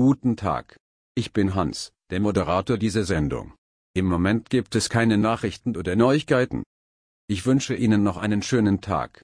Guten Tag. Ich bin Hans, der Moderator dieser Sendung. Im Moment gibt es keine Nachrichten oder Neuigkeiten. Ich wünsche Ihnen noch einen schönen Tag.